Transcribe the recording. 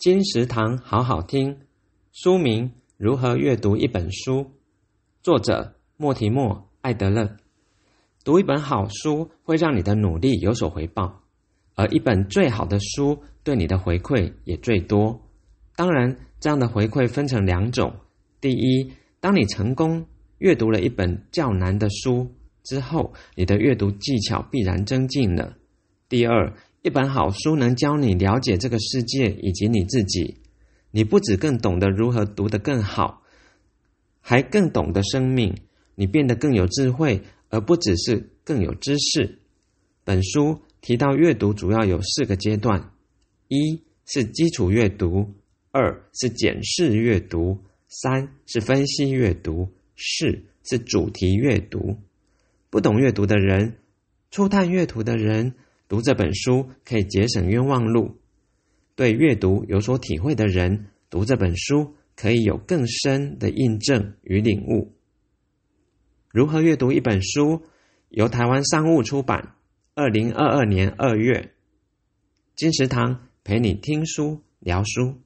金石堂好好听，书名《如何阅读一本书》，作者莫提莫·艾德勒。读一本好书会让你的努力有所回报，而一本最好的书对你的回馈也最多。当然，这样的回馈分成两种：第一，当你成功阅读了一本较难的书之后，你的阅读技巧必然增进了；第二，一本好书能教你了解这个世界以及你自己，你不只更懂得如何读得更好，还更懂得生命，你变得更有智慧，而不只是更有知识。本书提到阅读主要有四个阶段：一是基础阅读，二是检视阅读，三是分析阅读，四是主题阅读。不懂阅读的人，初探阅读的人。读这本书可以节省冤枉路，对阅读有所体会的人，读这本书可以有更深的印证与领悟。如何阅读一本书？由台湾商务出版，二零二二年二月。金石堂陪你听书聊书。